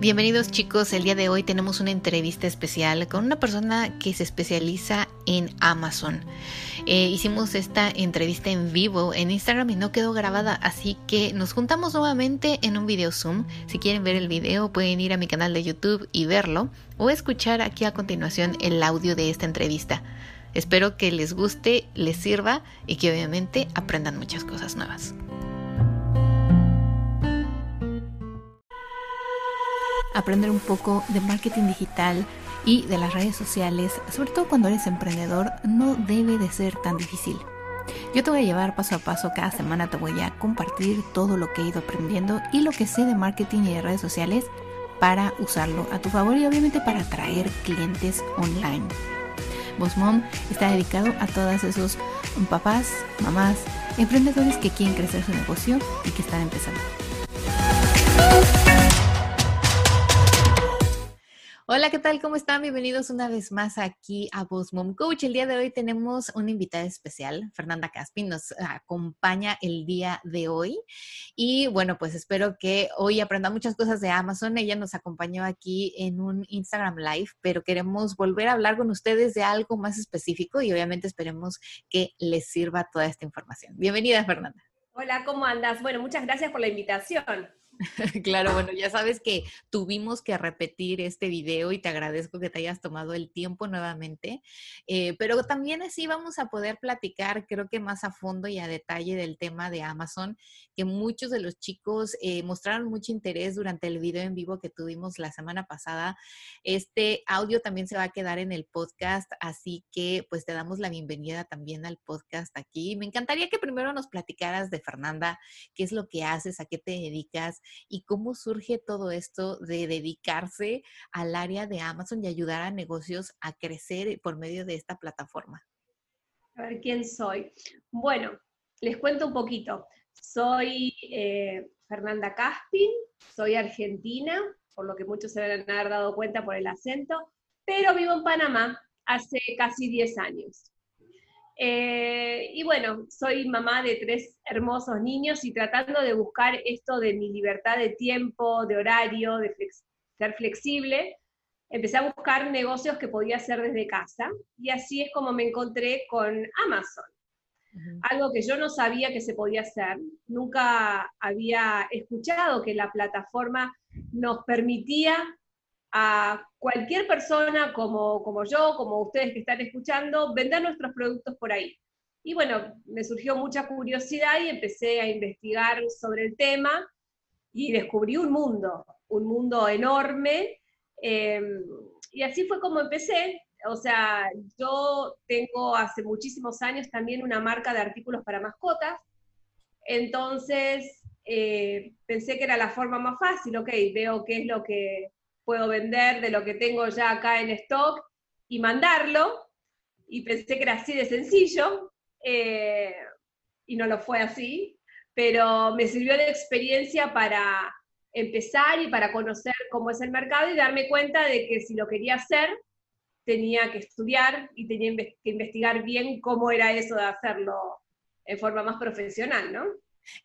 Bienvenidos chicos, el día de hoy tenemos una entrevista especial con una persona que se especializa en Amazon. Eh, hicimos esta entrevista en vivo en Instagram y no quedó grabada, así que nos juntamos nuevamente en un video Zoom. Si quieren ver el video pueden ir a mi canal de YouTube y verlo o escuchar aquí a continuación el audio de esta entrevista. Espero que les guste, les sirva y que obviamente aprendan muchas cosas nuevas. Aprender un poco de marketing digital y de las redes sociales, sobre todo cuando eres emprendedor, no debe de ser tan difícil. Yo te voy a llevar paso a paso, cada semana te voy a compartir todo lo que he ido aprendiendo y lo que sé de marketing y de redes sociales para usarlo a tu favor y obviamente para atraer clientes online. Boss Mom está dedicado a todos esos papás, mamás, emprendedores que quieren crecer su negocio y que están empezando. Hola, ¿qué tal? ¿Cómo están? Bienvenidos una vez más aquí a Boss Mom Coach. El día de hoy tenemos una invitada especial, Fernanda Caspi, nos acompaña el día de hoy. Y bueno, pues espero que hoy aprenda muchas cosas de Amazon. Ella nos acompañó aquí en un Instagram Live, pero queremos volver a hablar con ustedes de algo más específico y obviamente esperemos que les sirva toda esta información. Bienvenida, Fernanda. Hola, ¿cómo andas? Bueno, muchas gracias por la invitación. Claro, bueno, ya sabes que tuvimos que repetir este video y te agradezco que te hayas tomado el tiempo nuevamente, eh, pero también así vamos a poder platicar, creo que más a fondo y a detalle del tema de Amazon, que muchos de los chicos eh, mostraron mucho interés durante el video en vivo que tuvimos la semana pasada. Este audio también se va a quedar en el podcast, así que pues te damos la bienvenida también al podcast aquí. Me encantaría que primero nos platicaras de Fernanda, qué es lo que haces, a qué te dedicas y cómo surge todo esto de dedicarse al área de Amazon y ayudar a negocios a crecer por medio de esta plataforma. A ver quién soy. Bueno, les cuento un poquito. Soy eh, Fernanda Caspin, soy argentina, por lo que muchos se deben haber dado cuenta por el acento, pero vivo en Panamá hace casi 10 años. Eh, y bueno, soy mamá de tres hermosos niños y tratando de buscar esto de mi libertad de tiempo, de horario, de ser flexible, empecé a buscar negocios que podía hacer desde casa y así es como me encontré con Amazon. Algo que yo no sabía que se podía hacer, nunca había escuchado que la plataforma nos permitía a cualquier persona como, como yo, como ustedes que están escuchando, vender nuestros productos por ahí. Y bueno, me surgió mucha curiosidad y empecé a investigar sobre el tema y descubrí un mundo, un mundo enorme. Em, y así fue como empecé. O sea, yo tengo hace muchísimos años también una marca de artículos para mascotas. Entonces, eh, pensé que era la forma más fácil, ok, veo qué es lo que puedo vender de lo que tengo ya acá en stock y mandarlo. Y pensé que era así de sencillo, eh, y no lo fue así, pero me sirvió de experiencia para empezar y para conocer cómo es el mercado y darme cuenta de que si lo quería hacer, tenía que estudiar y tenía que investigar bien cómo era eso de hacerlo en forma más profesional, ¿no?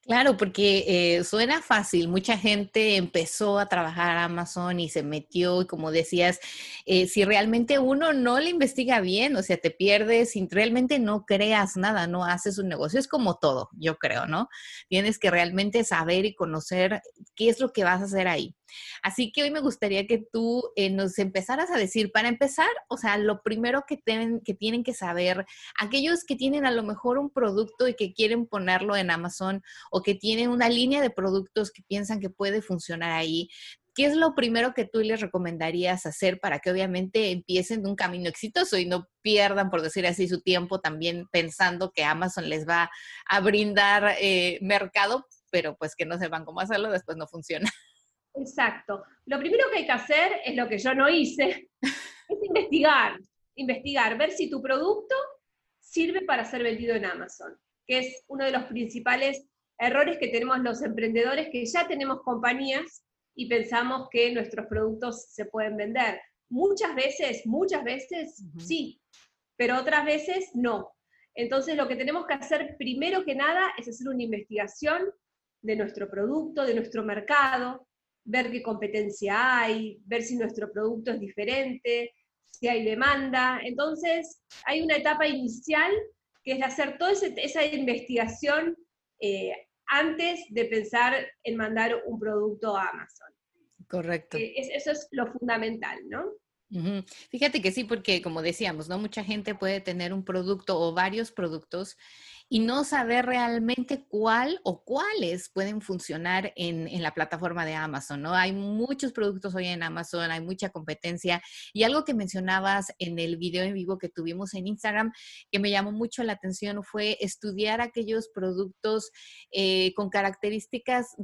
Claro, porque eh, suena fácil. Mucha gente empezó a trabajar Amazon y se metió, y como decías, eh, si realmente uno no le investiga bien, o sea, te pierdes, si realmente no creas nada, no haces un negocio, es como todo, yo creo, ¿no? Tienes que realmente saber y conocer qué es lo que vas a hacer ahí. Así que hoy me gustaría que tú eh, nos empezaras a decir, para empezar, o sea, lo primero que, que tienen que saber, aquellos que tienen a lo mejor un producto y que quieren ponerlo en Amazon o que tienen una línea de productos que piensan que puede funcionar ahí, ¿qué es lo primero que tú les recomendarías hacer para que obviamente empiecen un camino exitoso y no pierdan, por decir así, su tiempo también pensando que Amazon les va a brindar eh, mercado, pero pues que no sepan cómo hacerlo, después no funciona? Exacto. Lo primero que hay que hacer es lo que yo no hice, es investigar, investigar, ver si tu producto sirve para ser vendido en Amazon, que es uno de los principales errores que tenemos los emprendedores que ya tenemos compañías y pensamos que nuestros productos se pueden vender. Muchas veces, muchas veces sí, pero otras veces no. Entonces lo que tenemos que hacer primero que nada es hacer una investigación de nuestro producto, de nuestro mercado, ver qué competencia hay, ver si nuestro producto es diferente, si hay demanda. Entonces, hay una etapa inicial que es hacer toda esa investigación eh, antes de pensar en mandar un producto a Amazon. Correcto. Eh, eso es lo fundamental, ¿no? Fíjate que sí, porque como decíamos, ¿no? Mucha gente puede tener un producto o varios productos y no saber realmente cuál o cuáles pueden funcionar en, la plataforma de Amazon, ¿no? Hay muchos productos hoy en Amazon, hay mucha competencia y algo que mencionabas en el video en vivo que tuvimos en Instagram que me llamó mucho la atención fue estudiar aquellos productos eh, con características,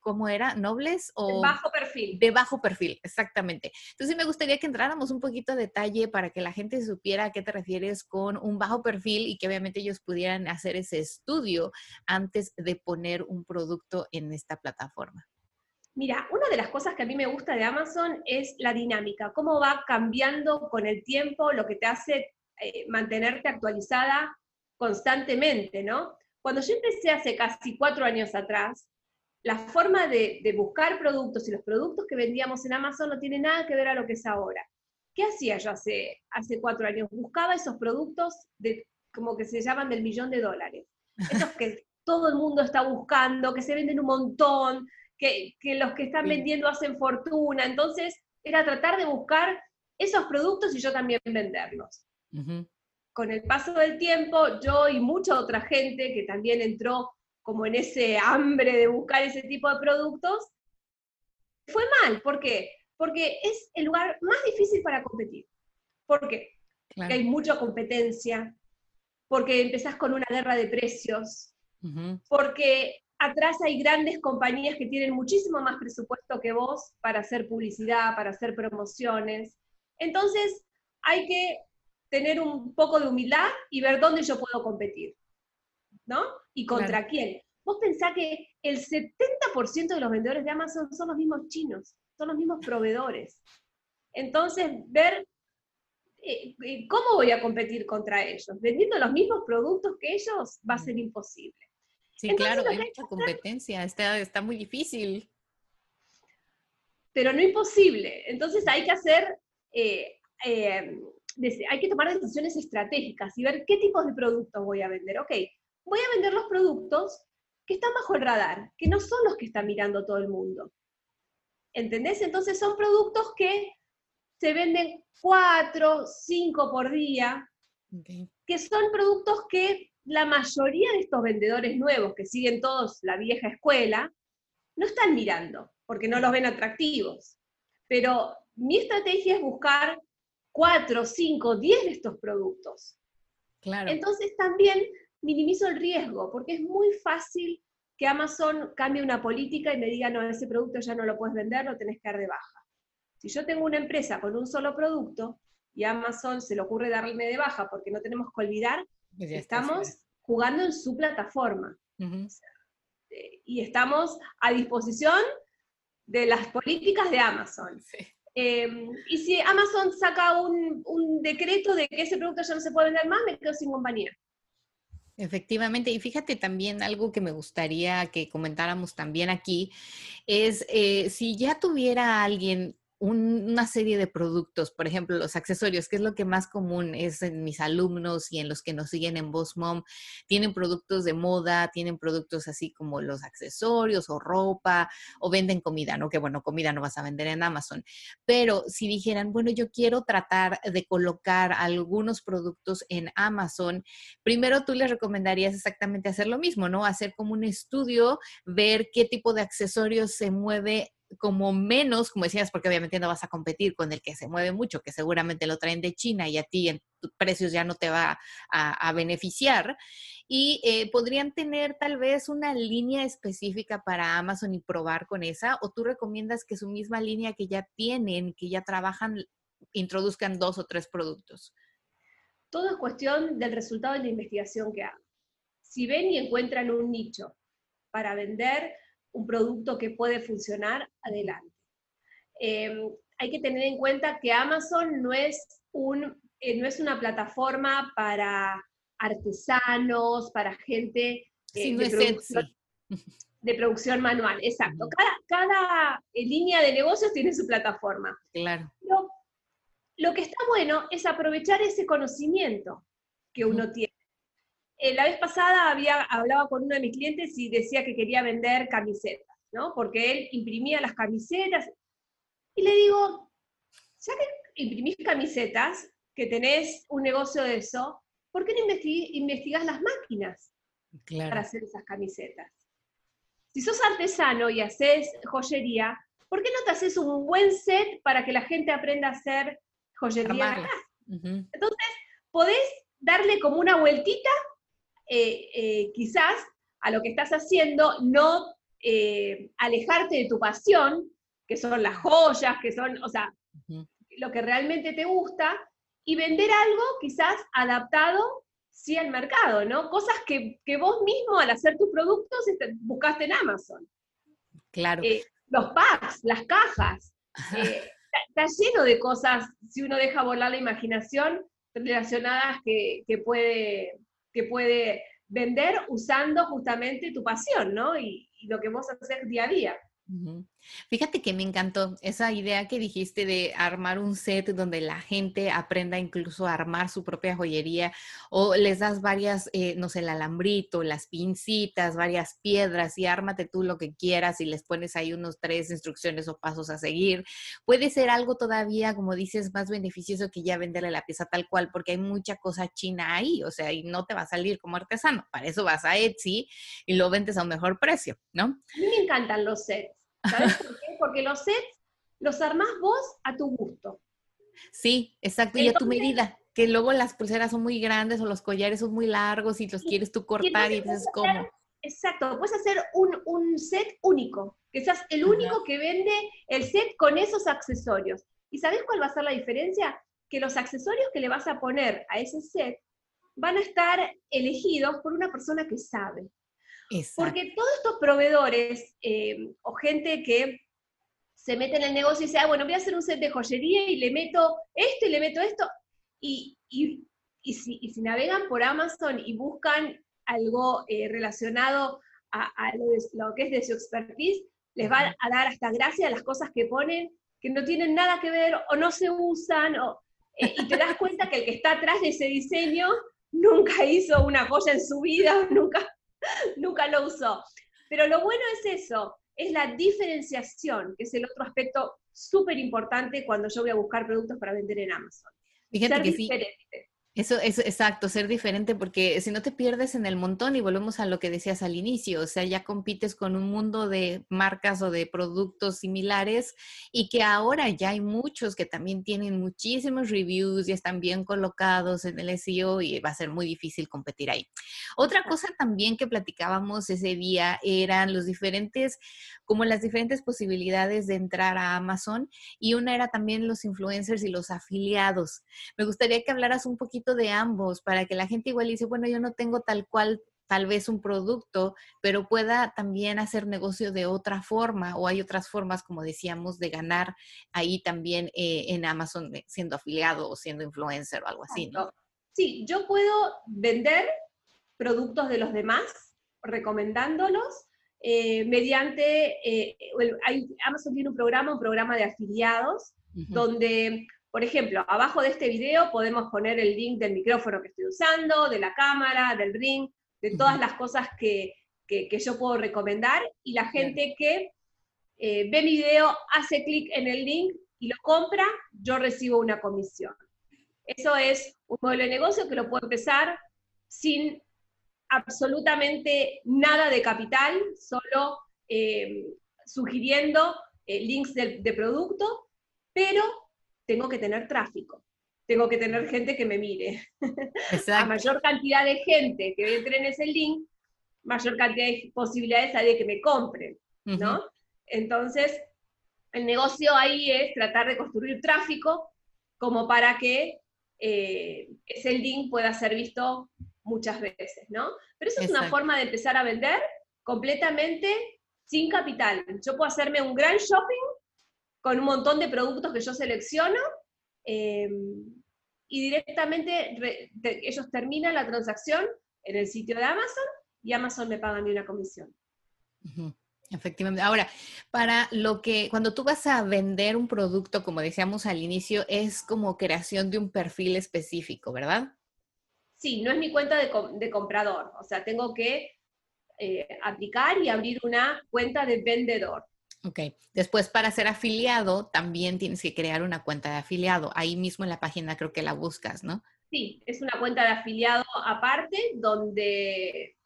¿cómo era? ¿Nobles o...? De bajo perfil. De bajo perfil, exactamente. Entonces me gustaría que entráramos un poquito de detalle para que la gente supiera a qué te refieres con un bajo perfil y que obviamente ellos pudieran hacer ese estudio antes de poner un producto en esta plataforma? Mira, una de las cosas que a mí me gusta de Amazon es la dinámica, cómo va cambiando con el tiempo, lo que te hace eh, mantenerte actualizada constantemente, ¿no? Cuando yo empecé hace casi cuatro años atrás, la forma de, buscar productos y los productos que vendíamos en Amazon no tiene nada que ver a lo que es ahora. ¿Qué hacía yo hace, hace cuatro años? Buscaba esos productos de como que se llaman del millón de dólares. Esos que todo el mundo está buscando, que se venden un montón, que, los que están vendiendo hacen fortuna. Entonces, era tratar de buscar esos productos y yo también venderlos. Con el paso del tiempo, yo y mucha otra gente que también entró como en ese hambre de buscar ese tipo de productos, fue mal. ¿Por qué? Porque es el lugar más difícil para competir. ¿Por qué? Porque hay mucha competencia, porque empezás con una guerra de precios, porque atrás hay grandes compañías que tienen muchísimo más presupuesto que vos para hacer publicidad, para hacer promociones. Entonces, hay que tener un poco de humildad y ver dónde yo puedo competir, ¿no? Y contra quién. Vos pensás que el 70% de los vendedores de Amazon son los mismos chinos, son los mismos proveedores. Entonces, ver ¿cómo voy a competir contra ellos? Vendiendo los mismos productos que ellos va a ser imposible. Sí, claro, hay mucha competencia, está, está muy difícil. Pero no imposible. Entonces hay que hacer, eh, hay que tomar decisiones estratégicas y ver qué tipos de productos voy a vender. Ok, voy a vender los productos que están bajo el radar, que no son los que está mirando todo el mundo. ¿Entendés? Entonces son productos que se venden cuatro, cinco por día, que son productos que la mayoría de estos vendedores nuevos que siguen todos la vieja escuela, no están mirando, porque no los ven atractivos. Pero mi estrategia es buscar cuatro, cinco, diez de estos productos. Claro. Entonces también minimizo el riesgo, porque es muy fácil que Amazon cambie una política y me diga, no, ese producto ya no lo puedes vender, lo tenés que dar de baja. Si yo tengo una empresa con un solo producto y Amazon se le ocurre darme de baja porque no tenemos que olvidar que estamos jugando en su plataforma. Eh, y estamos a disposición de las políticas de Amazon. Em, y si Amazon saca un, un, decreto de que ese producto ya no se puede vender más, me quedo sin compañía. Efectivamente, y fíjate también algo que me gustaría que comentáramos también aquí, es eh, si ya tuviera alguien una serie de productos, por ejemplo, los accesorios, que es lo que más común es en mis alumnos y en los que nos siguen en Boss Mom, tienen productos de moda, tienen productos así como los accesorios o ropa, o venden comida, ¿no? Que bueno, comida no vas a vender en Amazon, pero si dijeran, bueno, yo quiero tratar de colocar algunos productos en Amazon, primero tú les recomendarías exactamente hacer lo mismo, ¿no? Hacer como un estudio, ver qué tipo de accesorios se mueve como menos, como decías, porque obviamente no vas a competir con el que se mueve mucho, que seguramente lo traen de China y a ti en precios ya no te va a, beneficiar. Y eh, podrían tener tal vez una línea específica para Amazon y probar con esa, o tú recomiendas que su misma línea que ya tienen, que ya trabajan, introduzcan dos o tres productos. Todo es cuestión del resultado de la investigación que hagan. Si ven y encuentran un nicho para vender, un producto que puede funcionar, adelante. Em, hay que tener en cuenta que Amazon no es, un, eh, no es una plataforma para artesanos, para gente... Eh, no es Etsy. de producción manual, exacto. Cada, cada línea de negocios tiene su plataforma. Claro. lo que está bueno es aprovechar ese conocimiento que uno tiene. Eh, la vez pasada había, hablaba con uno de mis clientes y decía que quería vender camisetas, ¿no? Porque él imprimía las camisetas. Y le digo, ya que imprimís camisetas, que tenés un negocio de eso, ¿por qué no investigás las máquinas para hacer esas camisetas? Si sos artesano y haces joyería, ¿por qué no te haces un buen set para que la gente aprenda a hacer joyería en la casa? Entonces, podés darle como una vueltita, eh, eh, quizás, a lo que estás haciendo, no eh, alejarte de tu pasión, que son las joyas, que son, o sea, lo que realmente te gusta, y vender algo quizás adaptado sí al mercado, ¿no? Cosas que, vos mismo al hacer tus productos este, buscaste en Amazon. Claro. los packs, las cajas. está, lleno de cosas, si uno deja volar la imaginación, relacionadas que, puede, que puede vender usando justamente tu pasión, ¿no? Y, lo que vos haces día a día. Fíjate que me encantó esa idea que dijiste de armar un set donde la gente aprenda incluso a armar su propia joyería o les das varias, eh, no sé, el alambrito, las pincitas, varias piedras y ármate tú lo que quieras y les pones ahí unos tres instrucciones o pasos a seguir. Puede ser algo todavía, como dices, más beneficioso que ya venderle la pieza tal cual porque hay mucha cosa china ahí, o sea, y no te va a salir como artesano. Para eso vas a Etsy y lo vendes a un mejor precio, ¿no? A mí me encantan los sets ¿Sabes por qué? Porque los sets los armás vos a tu gusto. Sí, exacto, y a tu medida. Que luego las pulseras son muy grandes o los collares son muy largos y los quieres tú cortar y, dices cómo. Exacto, puedes hacer un, set único, que seas el único que vende el set con esos accesorios. ¿Y sabes cuál va a ser la diferencia? Que los accesorios que le vas a poner a ese set van a estar elegidos por una persona que sabe. Porque todos estos proveedores eh, o gente que se mete en el negocio y dice, ah, bueno, voy a hacer un set de joyería y le meto esto y le meto esto, y, si, navegan por Amazon y buscan algo eh, relacionado a, lo, que es de su expertise, les va a dar hasta gracia a las cosas que ponen que no tienen nada que ver o no se usan, o, eh, y te das cuenta que el que está atrás de ese diseño nunca hizo una joya en su vida, nunca nunca lo usó. Pero lo bueno es eso, es la diferenciación, que es el otro aspecto súper importante cuando yo voy a buscar productos para vender en Amazon. Fíjate que sí. Eso es exacto, ser diferente, porque si no te pierdes en el montón y volvemos a lo que decías al inicio, o sea, ya compites con un mundo de marcas o de productos similares y que ahora ya hay muchos que también tienen muchísimos reviews y están bien colocados en el SEO y va a ser muy difícil competir ahí. Otra cosa también que platicábamos ese día eran los diferentes, como las diferentes posibilidades de entrar a Amazon y una era también los influencers y los afiliados. Me gustaría que hablaras un poquito de ambos para que la gente igual dice, bueno, yo no tengo tal cual tal vez un producto, pero pueda también hacer negocio de otra forma o hay otras formas, como decíamos, de ganar ahí también eh, en Amazon eh, siendo afiliado o siendo influencer o algo así, ¿no? Sí, yo puedo vender productos de los demás recomendándolos eh, mediante, Amazon tiene un programa, un programa de afiliados, donde por ejemplo, abajo de este video podemos poner el link del micrófono que estoy usando, de la cámara, del ring, de todas las cosas que, yo puedo recomendar. Y la gente que eh, ve mi video, hace clic en el link y lo compra, yo recibo una comisión. Eso es un modelo de negocio que lo puedo empezar sin absolutamente nada de capital, solo eh, sugiriendo eh, links de, de producto, pero tengo que tener tráfico, tengo que tener gente que me mire. A mayor cantidad de gente que entre en ese link, mayor cantidad de posibilidades hay de que me compren, ¿no? Entonces, el negocio ahí es tratar de construir tráfico como para que eh, ese link pueda ser visto muchas veces, ¿no? Pero eso es una forma de empezar a vender completamente sin capital. Yo puedo hacerme un gran shopping con un montón de productos que yo selecciono eh, y directamente ellos terminan la transacción en el sitio de Amazon y Amazon me paga a mí una comisión. Efectivamente. Ahora, para lo que, cuando tú vas a vender un producto, como decíamos al inicio, es como creación de un perfil específico, ¿verdad? Sí, no es mi cuenta de, comprador. O sea, tengo que eh, aplicar y abrir una cuenta de vendedor. Ok. Después, para ser afiliado, también tienes que crear una cuenta de afiliado. Ahí mismo en la página creo que la buscas, ¿no? Sí, es una cuenta de afiliado aparte donde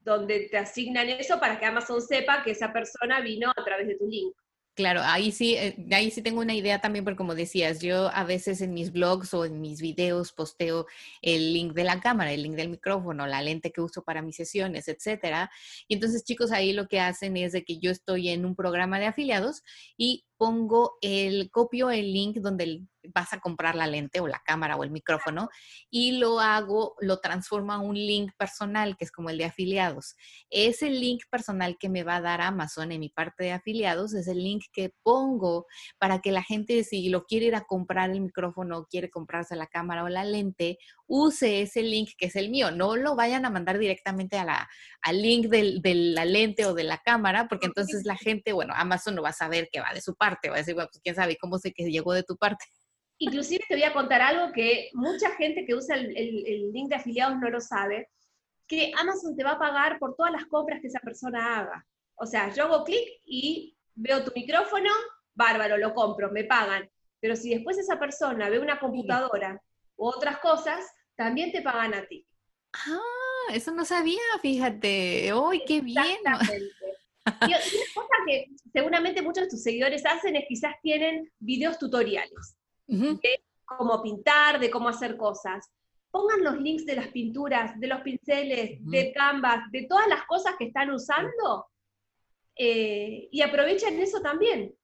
donde te asignan eso para que Amazon sepa que esa persona vino a través de tu link. Claro, ahí sí, eh, ahí sí tengo una idea también, porque como decías, yo a veces en mis blogs o en mis videos posteo el link de la cámara, el link del micrófono, la lente que uso para mis sesiones, etcétera. Y entonces, chicos, ahí lo que hacen es de que yo estoy en un programa de afiliados y pongo el, copio el link donde vas a comprar la lente o la cámara o el micrófono y lo hago, lo transformo a un link personal que es como el de afiliados. Ese link personal que me va a dar Amazon en mi parte de afiliados es el link que pongo para que la gente si lo quiere ir a comprar el micrófono quiere comprarse la cámara o la lente, use ese link que es el mío. No lo vayan a mandar directamente a la, al link de la lente o de la cámara porque entonces la gente, bueno, Amazon no va a saber que va de su parte va a decir, bueno, pues quién sabe cómo sé que llegó de tu parte. Inclusive te voy a contar algo que mucha gente que usa el, link de afiliados no lo sabe, que Amazon te va a pagar por todas las compras que esa persona haga. O sea, yo hago clic y veo tu micrófono, bárbaro, lo compro, me pagan. Pero si después esa persona ve una computadora u otras cosas, también te pagan a ti. Ah, eso no sabía, fíjate. ¡Uy, qué bien! Y una cosa que seguramente muchos de tus seguidores hacen es quizás tienen videos tutoriales de cómo pintar, de cómo hacer cosas. Pongan los links de las pinturas, de los pinceles, de Canvas, de todas las cosas que están usando eh, y aprovechen eso también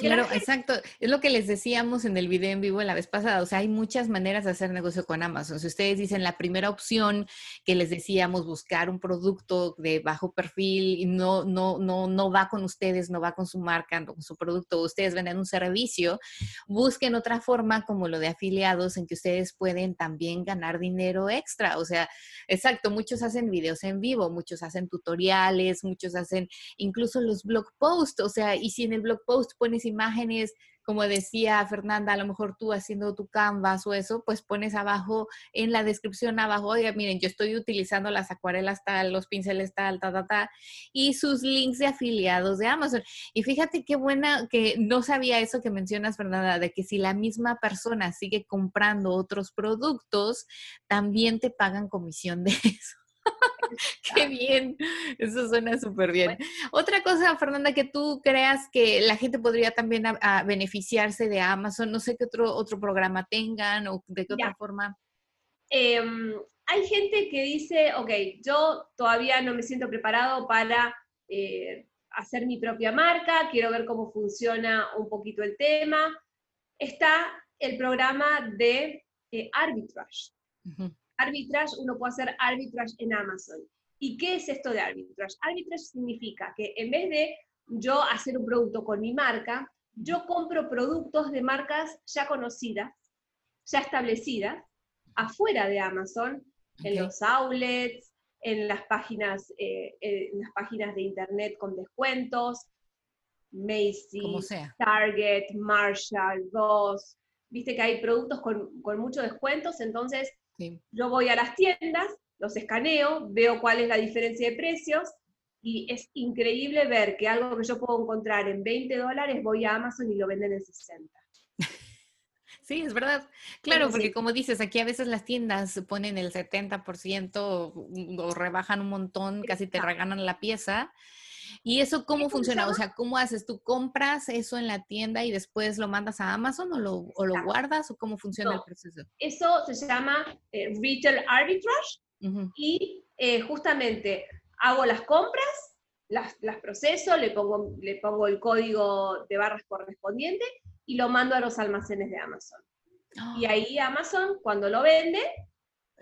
claro, exacto. Es lo que les decíamos en el video en vivo la vez pasada. O sea, hay muchas maneras de hacer negocio con Amazon. Si ustedes dicen la primera opción que les decíamos, buscar un producto de bajo perfil y no, no, no, no va con ustedes, no va con su marca, no con su producto, ustedes venden un servicio, busquen otra forma como lo de afiliados en que ustedes pueden también ganar dinero extra. O sea, exacto, muchos hacen videos en vivo, muchos hacen tutoriales, muchos hacen incluso los blog posts. O sea, y si en el blog post pones imágenes, como decía Fernanda, a lo mejor tú haciendo tu canvas o eso, pues pones abajo en la descripción abajo, oiga, miren, yo estoy utilizando las acuarelas tal, los pinceles tal, ta, ta, ta, y sus links de afiliados de Amazon. Y fíjate qué buena que no sabía eso que mencionas, Fernanda, de que si la misma persona sigue comprando otros productos, también te pagan comisión de eso. Qué bien, eso suena súper bien. Otra cosa, Fernanda, que tú creas que la gente podría también beneficiarse de Amazon, no sé qué otro, otro programa tengan o de qué otra forma. Em, hay gente que dice, ok, yo todavía no me siento preparado para eh, hacer mi propia marca, quiero ver cómo funciona un poquito el tema. Está el programa de eh, arbitrage arbitrage, uno puede hacer arbitrage en Amazon. ¿Y qué es esto de arbitrage? Arbitrage significa que en vez de yo hacer un producto con mi marca, yo compro productos de marcas ya conocidas, ya establecidas, afuera de Amazon, en los outlets, en las páginas, eh, en las páginas de internet con descuentos, Macy's, Target, Marshall, Ross. Viste que hay productos con, con muchos descuentos, entonces yo voy a las tiendas, los escaneo, veo cuál es la diferencia de precios y es increíble ver que algo que yo puedo encontrar en 20 dólares, voy a Amazon y lo venden en 60. Sí, es verdad. Claro, porque como dices, aquí a veces las tiendas ponen el 70% o rebajan un montón, casi te regalan la pieza. ¿Y eso cómo funciona? O sea, ¿cómo haces? ¿Tú compras eso en la tienda y después lo mandas a Amazon o lo, o lo guardas o cómo funciona el proceso? Eso se llama eh, Retail Arbitrage y eh, justamente hago las compras, las, las, proceso, le pongo, le pongo el código de barras correspondiente y lo mando a los almacenes de Amazon. Y ¡Ah! ahí Amazon, cuando lo vende,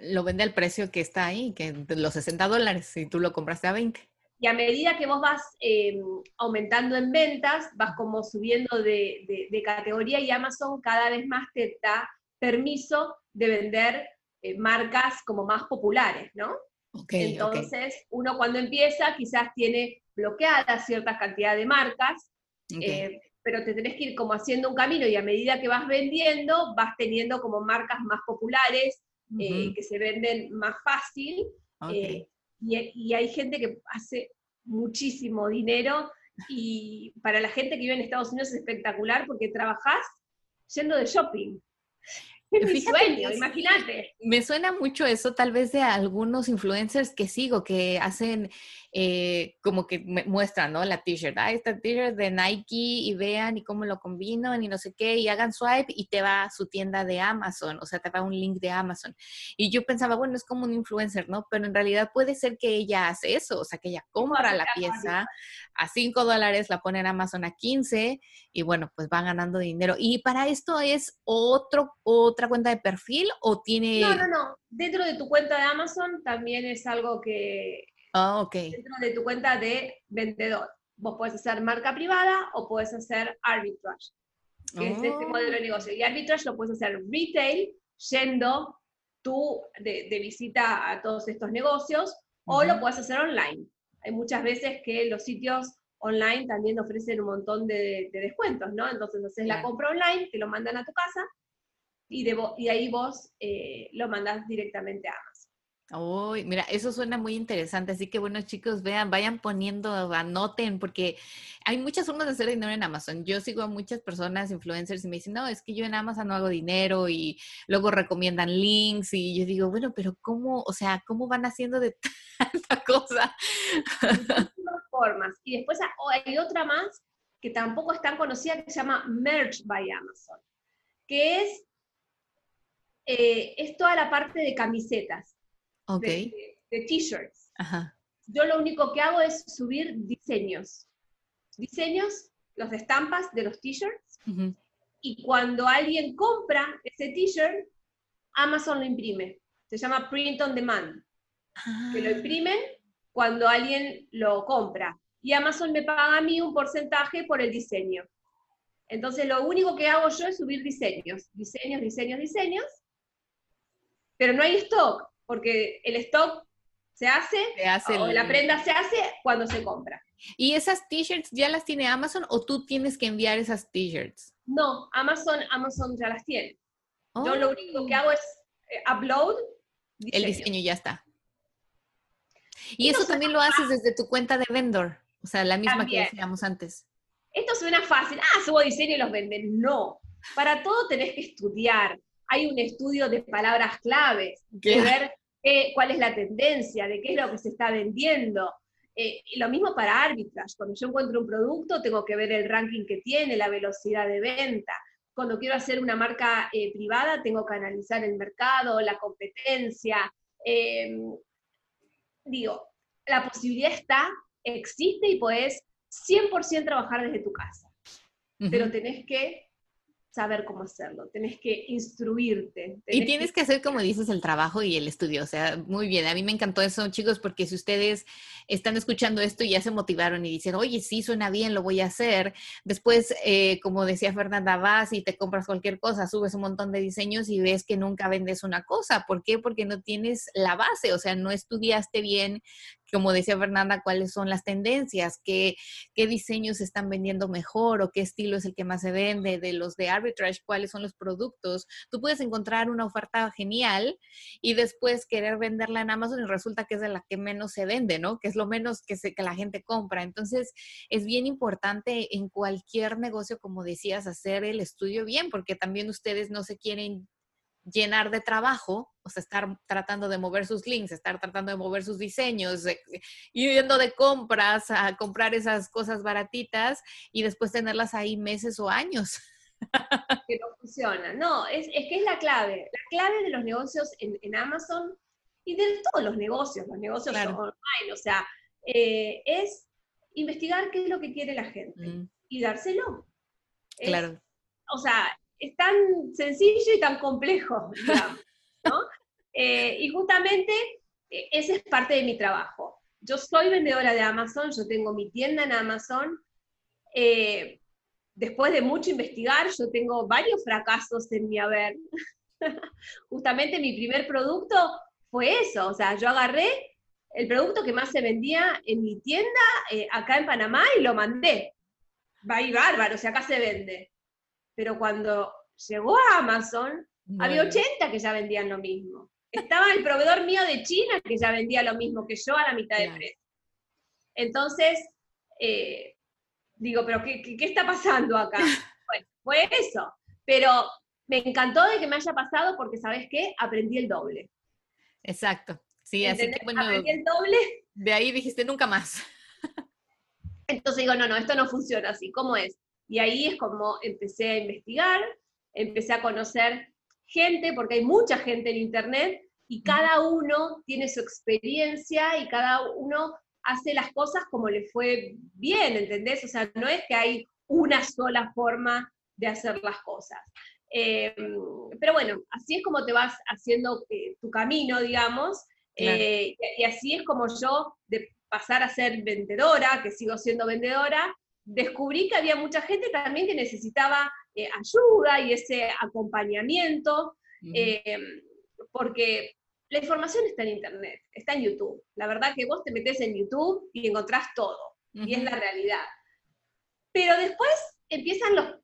lo vende al precio que está ahí, que los 60 dólares, si tú lo compraste a 20. Y a medida que vos vas eh, aumentando en ventas, vas como subiendo de, categoría y Amazon cada vez más te da permiso de vender eh, marcas como más populares, ¿no? Entonces, uno cuando empieza quizás tiene bloqueadas ciertas cantidades de marcas, eh, pero te tenés que ir como haciendo un camino y a medida que vas vendiendo, vas teniendo como marcas más populares, que se venden más fácil. Eh, y, hay gente que hace muchísimo dinero y para la gente que vive en Estados Unidos es espectacular porque trabajás yendo de shopping. Imagínate. Me suena mucho eso tal vez de algunos influencers que sigo, que hacen eh, como que muestran, ¿no? La t-shirt, ah, esta t-shirt de Nike y vean y cómo lo combinan y no sé qué, y hagan swipe y te va a su tienda de Amazon, o sea, te va un link de Amazon. Y yo pensaba, bueno, es como un influencer, ¿no? Pero en realidad puede ser que ella hace eso, o sea, que ella compra la pieza a 5 dólares, la pone en Amazon a 15 y bueno, pues va ganando dinero. ¿Y para esto es otro, otra cuenta de perfil o tiene... No, no, no. Dentro de tu cuenta de Amazon también es algo que Ah, ok. Dentro de tu cuenta de vendedor. Vos puedes hacer marca privada o puedes hacer arbitrage, que es este modelo de negocio. Y arbitrage lo puedes hacer retail, yendo tú de, visita a todos estos negocios, o lo puedes hacer online. Hay muchas veces que los sitios online también ofrecen un montón de, descuentos, ¿no? Entonces haces la compra online, te lo mandan a tu casa y, de, y ahí vos eh, lo mandas directamente a Amazon. Uy, mira, eso suena muy interesante. Así que bueno, chicos, vean, vayan poniendo, anoten, porque hay muchas formas de hacer dinero en Amazon. Yo sigo a muchas personas, influencers, y me dicen, no, es que yo en Amazon no hago dinero y luego recomiendan links y yo digo, bueno, pero ¿cómo, o sea, cómo van haciendo de tanta cosa? formas. Y después hay otra más que tampoco es tan conocida que se llama Merch by Amazon, que es, eh, es toda la parte de camisetas de, t-shirts. Yo lo único que hago es subir diseños. Diseños, los estampas de los t-shirts. Y cuando alguien compra ese t-shirt, Amazon lo imprime. Se llama print on demand. Que lo ah. imprimen cuando alguien lo compra. Y Amazon me paga a mí un porcentaje por el diseño. Entonces lo único que hago yo es subir diseños, diseños, diseños, diseños, pero no hay stock porque el stock se hace, o la prenda se hace cuando se compra. ¿Y esas t-shirts ya las tiene Amazon o tú tienes que enviar esas t-shirts? No, Amazon, Amazon ya las tiene. Yo lo único que hago es eh, upload. El diseño ya está. Y eso también lo haces desde tu cuenta de vendor, o sea, la misma que decíamos antes. Esto suena fácil, ah, subo diseño y los venden. No, para todo tenés que estudiar. Hay un estudio de palabras claves, de ver cuál es la tendencia, de qué es lo que se está vendiendo. Eh, y lo mismo para arbitrage. Cuando yo encuentro un producto, tengo que ver el ranking que tiene, la velocidad de venta. Cuando quiero hacer una marca eh, privada, tengo que analizar el mercado, la competencia. Em, digo, la posibilidad está, existe y puedes 100% trabajar desde tu casa. Pero tenés que saber cómo hacerlo, tenés que instruirte. y tienes que... hacer, como dices, el trabajo y el estudio. O sea, muy bien, a mí me encantó eso, chicos, porque si ustedes están escuchando esto y ya se motivaron y dicen, oye, sí, suena bien, lo voy a hacer. Después, eh, como decía Fernanda, vas y te compras cualquier cosa, subes un montón de diseños y ves que nunca vendes una cosa. ¿Por qué? Porque no tienes la base, o sea, no estudiaste bien como decía Fernanda, cuáles son las tendencias, qué, qué diseños se están vendiendo mejor o qué estilo es el que más se vende, de los de arbitrage, cuáles son los productos. Tú puedes encontrar una oferta genial y después querer venderla en Amazon y resulta que es de la que menos se vende, ¿no? Que es lo menos que, se, que la gente compra. Entonces, es bien importante en cualquier negocio, como decías, hacer el estudio bien, porque también ustedes no se quieren llenar de trabajo, o sea, estar tratando de mover sus links, estar tratando de mover sus diseños, yendo de compras a comprar esas cosas baratitas y después tenerlas ahí meses o años. Que no funciona. No, es, que es la clave. La clave de los negocios en, Amazon y de todos los negocios, los negocios online, o sea, eh, es investigar qué es lo que quiere la gente mm. y dárselo. claro. O sea, es tan sencillo y tan complejo, ¿no? Eh, y justamente eh, ese es parte de mi trabajo. Yo soy vendedora de Amazon, yo tengo mi tienda en Amazon. Eh, después de mucho investigar, yo tengo varios fracasos en mi haber. Justamente mi primer producto fue eso, o sea, yo agarré el producto que más se vendía en mi tienda acá en Panamá y lo mandé. Va y bárbaro, o sea, acá se vende. Pero cuando llegó a Amazon, había 80 que ya vendían lo mismo. Estaba el proveedor mío de China que ya vendía lo mismo que yo a la mitad de precio. Entonces, eh, digo, pero qué, qué, está pasando acá? Bueno, fue eso. Pero me encantó de que me haya pasado porque, ¿sabes qué? Aprendí el doble. Exacto. Sí, así que bueno. Aprendí el doble. De ahí dijiste nunca más. Entonces digo, no, no, esto no funciona así. ¿Cómo es? Y ahí es como empecé a investigar, empecé a conocer gente, porque hay mucha gente en Internet y cada uno tiene su experiencia y cada uno hace las cosas como le fue bien, ¿entendés? O sea, no es que hay una sola forma de hacer las cosas. Eh, pero bueno, así es como te vas haciendo eh, tu camino, digamos, eh, y, así es como yo, de pasar a ser vendedora, que sigo siendo vendedora, descubrí que había mucha gente también que necesitaba ayuda y ese acompañamiento, porque la información está en Internet, está en YouTube. La verdad que vos te metes en YouTube y encontrás todo, y es la realidad. Pero después empiezan los,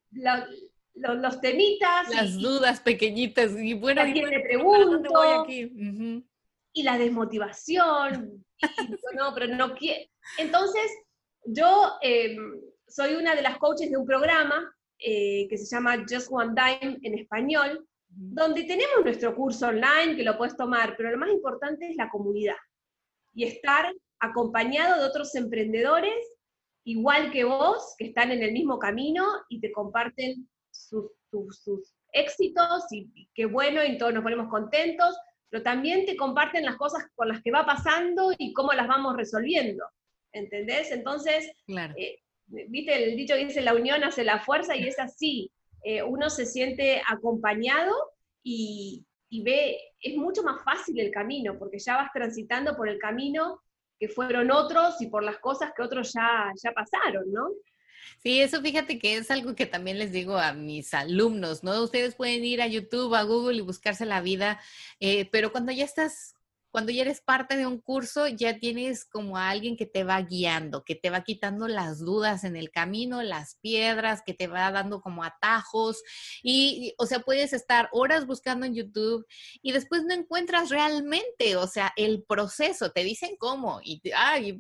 los, temitas. Las dudas pequeñitas, y bueno, y bueno, pregunto, voy aquí? Y la desmotivación, no, pero no quiero. Entonces, yo em, soy una de las coaches de un programa eh, que se llama Just One Time en español, donde tenemos nuestro curso online que lo puedes tomar, pero lo más importante es la comunidad y estar acompañado de otros emprendedores igual que vos, que están en el mismo camino y te comparten sus, éxitos y, qué bueno y todos nos ponemos contentos, pero también te comparten las cosas con las que va pasando y cómo las vamos resolviendo. ¿Entendés? Entonces, eh, viste el dicho que dice la unión hace la fuerza y es así. Eh, uno se siente acompañado y, ve, es mucho más fácil el camino, porque ya vas transitando por el camino que fueron otros y por las cosas que otros ya, ya pasaron, ¿no? Sí, eso fíjate que es algo que también les digo a mis alumnos, ¿no? Ustedes pueden ir a YouTube, a Google y buscarse la vida, eh, pero cuando ya estás cuando ya eres parte de un curso, ya tienes como a alguien que te va guiando, que te va quitando las dudas en el camino, las piedras, que te va dando como atajos. Y, o sea, puedes estar horas buscando en YouTube y después no encuentras realmente, o sea, el proceso. Te dicen cómo y,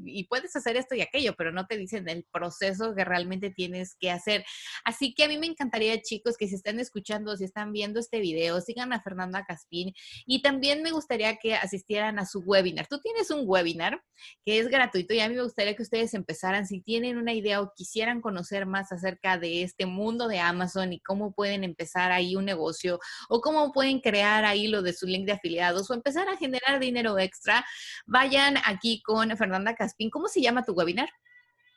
y, puedes hacer esto y aquello, pero no te dicen el proceso que realmente tienes que hacer. Así que a mí me encantaría, chicos, que si están escuchando, si están viendo este video, sigan a Fernanda Caspín y también me gustaría que asistieran a su webinar. Tú tienes un webinar que es gratuito y a mí me gustaría que ustedes empezaran, si tienen una idea o quisieran conocer más acerca de este mundo de Amazon y cómo pueden empezar ahí un negocio o cómo pueden crear ahí lo de su link de afiliados o empezar a generar dinero extra, vayan aquí con Fernanda Caspín. ¿Cómo se llama tu webinar?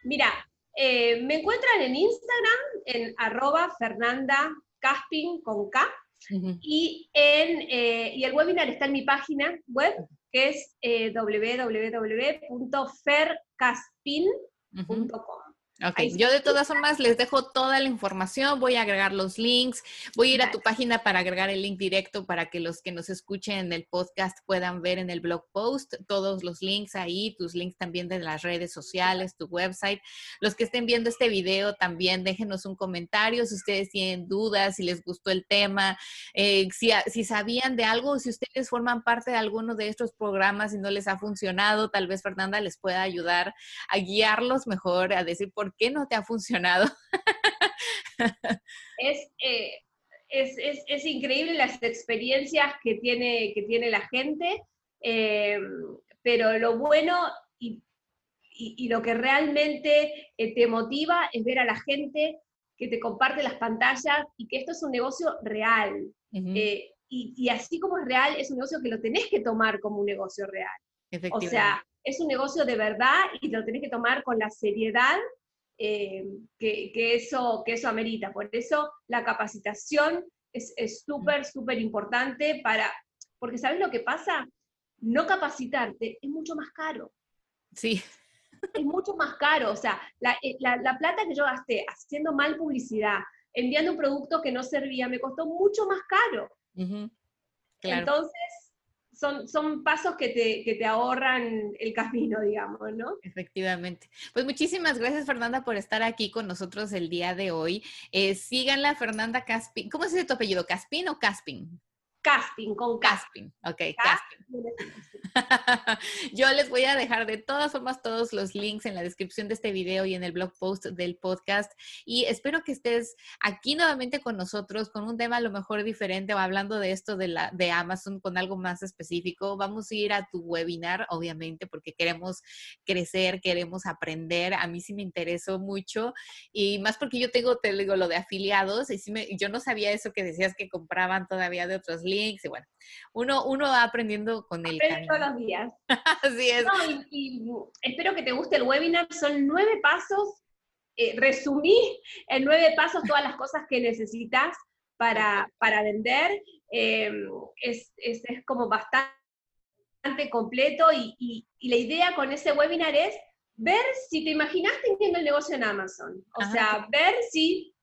Mira, eh, me encuentran en Instagram en arroba Fernanda Caspin con K. y, en, eh, y el webinar está en mi página web, que es eh, www.fercaspin.com. Ok, yo de todas formas les dejo toda la información, voy a agregar los links, voy a ir a tu página para agregar el link directo para que los que nos escuchen en el podcast puedan ver en el blog post todos los links ahí, tus links también de las redes sociales, tu website. Los que estén viendo este video también déjenos un comentario si ustedes tienen dudas, si les gustó el tema, eh, si, si sabían de algo, si ustedes forman parte de alguno de estos programas y no les ha funcionado, tal vez Fernanda les pueda ayudar a guiarlos mejor, a decir por ¿por qué no te ha funcionado? Eh, es, es, increíble las experiencias que tiene, que tiene la gente, eh, pero lo bueno y, lo que realmente eh, te motiva es ver a la gente que te comparte las pantallas y que esto es un negocio real. y, y, así como es real, es un negocio que lo tenés que tomar como un negocio real. O sea, es un negocio de verdad y lo tenés que tomar con la seriedad eh, que, eso, que eso amerita. Por eso la capacitación es súper, súper importante para, porque ¿sabes lo que pasa? No capacitarte es mucho más caro. Sí. Es mucho más caro. O sea, la, eh, plata que yo gasté haciendo mal publicidad, enviando un producto que no servía, me costó mucho más caro. Entonces, son, son pasos que te, que te ahorran el camino, digamos, ¿no? Efectivamente. Pues muchísimas gracias, Fernanda, por estar aquí con nosotros el día de hoy. Eh, síganla, Fernanda Caspin. ¿Cómo se dice tu apellido? ¿Caspin o Caspin? Caspin, con Caspin. Ok, Caspin. Yo les voy a dejar de todas formas todos los links en la descripción de este video y en el blog post del podcast. Y espero que estés aquí nuevamente con nosotros con un tema a lo mejor diferente o hablando de esto de, la, de Amazon con algo más específico. Vamos a ir a tu webinar, obviamente, porque queremos crecer, queremos aprender. A mí sí me interesó mucho y más porque yo tengo, te digo, lo de afiliados y sí me, yo no sabía eso que decías que compraban todavía de otros links y bueno, uno, uno va aprendiendo con el camino los días. Así es. y, espero que te guste el webinar. Son nueve pasos. Eh, resumí en nueve pasos todas las cosas que necesitas para, para vender. Eh, es, es, es, como bastante completo y, y, la idea con ese webinar es ver si te imaginas teniendo el negocio en Amazon. O sea, ver si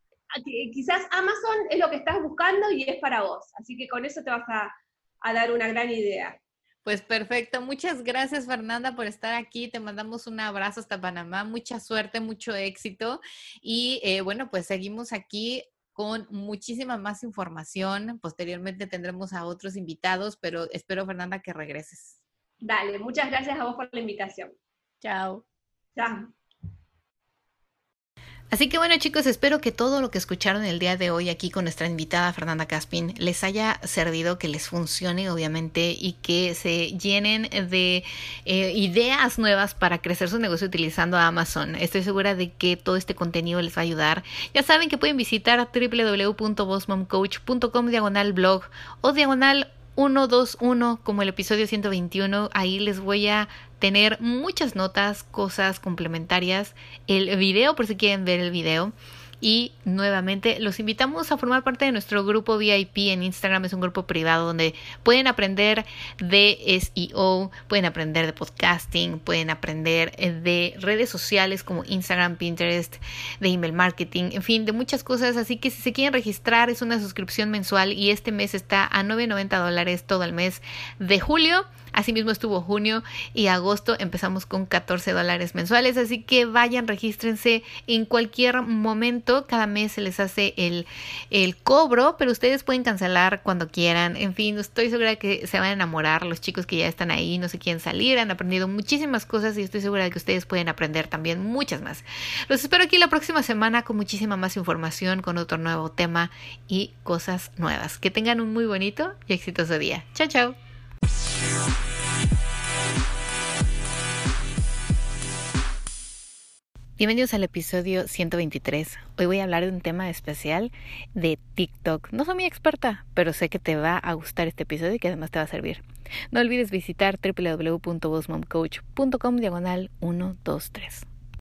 quizás Amazon es lo que estás buscando y es para vos. Así que con eso te vas a, a dar una gran idea. Pues perfecto. Muchas gracias, Fernanda, por estar aquí. Te mandamos un abrazo hasta Panamá. Mucha suerte, mucho éxito. Y eh, bueno, pues seguimos aquí con muchísima más información. Posteriormente tendremos a otros invitados, pero espero, Fernanda, que regreses. Dale, muchas gracias a vos por la invitación. Chao. Chao. Así que bueno chicos, espero que todo lo que escucharon el día de hoy aquí con nuestra invitada Fernanda Caspin les haya servido, que les funcione obviamente y que se llenen de eh, ideas nuevas para crecer su negocio utilizando Amazon. Estoy segura de que todo este contenido les va a ayudar. Ya saben que pueden visitar www.bossmomcoach.com diagonal blog o diagonal 121 como el episodio 121. Ahí les voy a tener muchas notas, cosas complementarias, el video por si quieren ver el video y nuevamente los invitamos a formar parte de nuestro grupo VIP en Instagram. Es un grupo privado donde pueden aprender de SEO, pueden aprender de podcasting, pueden aprender de redes sociales como Instagram, Pinterest, de email marketing, en fin, de muchas cosas. Así que si se quieren registrar es una suscripción mensual y este mes está a 9.90 dólares todo el mes de julio. Asimismo estuvo junio y agosto empezamos con 14 dólares mensuales, así que vayan, regístrense en cualquier momento, cada mes se les hace el, el cobro, pero ustedes pueden cancelar cuando quieran, en fin, estoy segura que se van a enamorar los chicos que ya están ahí, no se quieren salir, han aprendido muchísimas cosas y estoy segura de que ustedes pueden aprender también muchas más. Los espero aquí la próxima semana con muchísima más información, con otro nuevo tema y cosas nuevas. Que tengan un muy bonito y exitoso día. Chao, chao. Bienvenidos al episodio 123. Hoy voy a hablar de un tema especial de TikTok. No soy muy experta, pero sé que te va a gustar este episodio y que además te va a servir. No olvides visitar www.bosmomcoach.com diagonal 123.